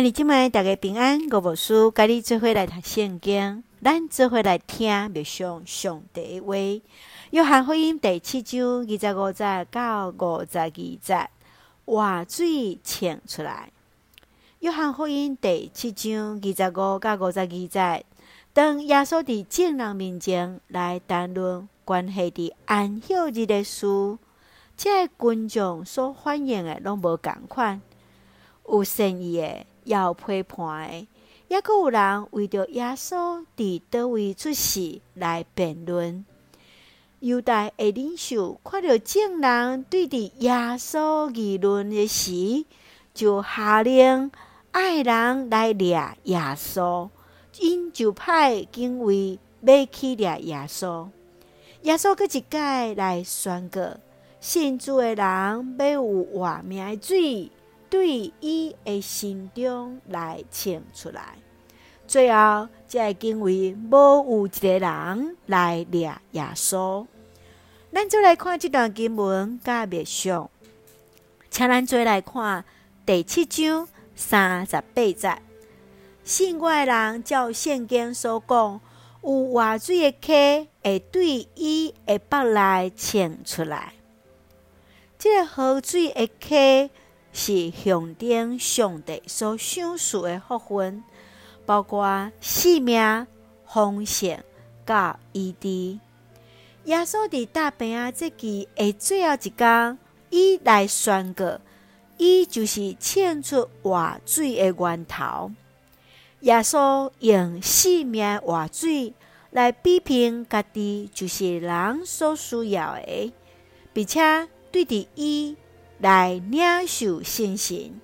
兄弟姐妹，大家平安。我无事，甲你做伙来读圣经，咱做伙来听默想上帝话。约翰福音第七章二十五节到五十二节，活水涌出来。约翰福音第七章二十五到五十二节，当耶稣伫众人面前来谈论关系伫安息日的事，这个群众所反映的拢无共款，有善意的。要批判的，抑阁有人为着耶稣伫叨位出世来辩论。犹大的领袖看到众人对伫耶稣议论的时，就下令爱人来掠耶稣，因就派警卫要去掠耶稣。耶稣阁一改来宣告，信主的人要有活命的水。对伊的心中来倾出来，最后才会因为无有一个人来掠耶稣。咱再来看这段经文甲默想，请咱再来看第七章三十八节。信我的人，照圣经所讲，有活水的溪会对伊的腹内倾出来。这个河水的溪。是象征上帝所赏赐的福分，包括生命、丰盛、甲医治。耶稣伫大病啊这期的最后一天，伊来宣告，伊就是倾出活水的源头。耶稣用生命活水来比拼家己，就是人所需要的，并且对伫伊。来领受信心，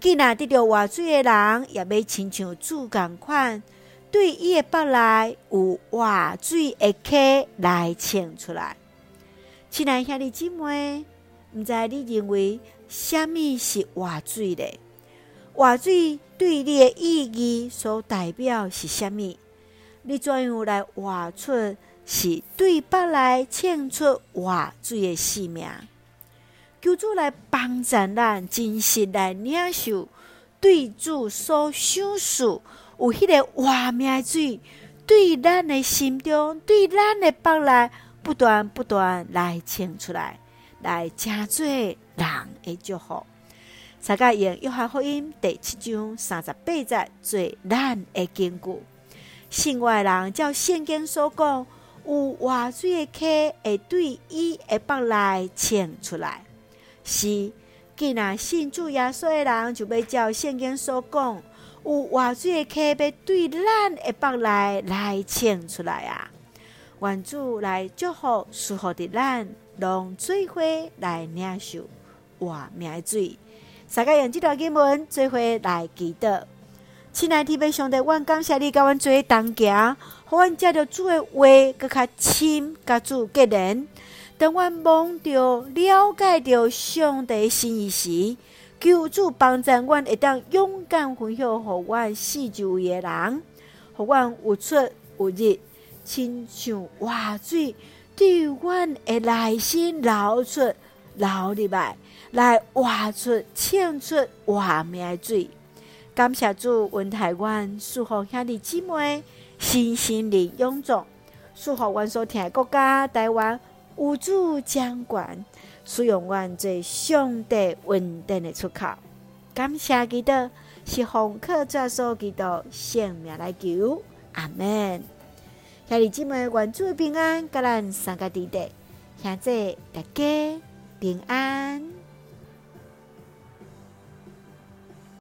既然得到活水的人，也要亲像主共款，对伊的腹内有活水的溪来倾出来。亲爱兄弟姊妹，毋知你认为什物是活水呢？活水对你的意义所代表是什物？你怎样来活出是对腹内倾出活水的性命？求主来帮助咱，真实来领受对主所赏赐，有迄个活命水，对咱的心中，对咱的腹内，不断不断来倾出来，来成做人的祝福。大家用约翰福音第七章三十八节做咱的根据。信外人，照圣经所讲，有活水的溪会对伊的腹内倾出来。是，既然信主耶稣的人，就要照圣经所讲，有活水的溪要对咱的腹内来倾出来啊！愿主来祝福、祝福的咱，拢水花来领受活命的水。大家用这段经文做伙来祈祷。亲爱的弟兄姊妹，阮感谢你，甲阮做同行，互阮接着主的话，搁较亲，甲主结连。当阮望到、了解着上帝心意时，求主帮助阮，会当勇敢分享，互阮四周的人，互阮有出有入，亲像活水，对阮的内心流出、流入来，来活出、倾出活命的水。感谢主，恩待阮，祝福兄弟姊妹，身心灵勇壮，祝福阮所听的国家台湾。有主掌管，使用阮最上帝稳定的出口。感谢基督，是奉靠主所基督性命来求。阿门。兄弟姊妹，愿主平安，甲咱三个弟弟，现在大家平安。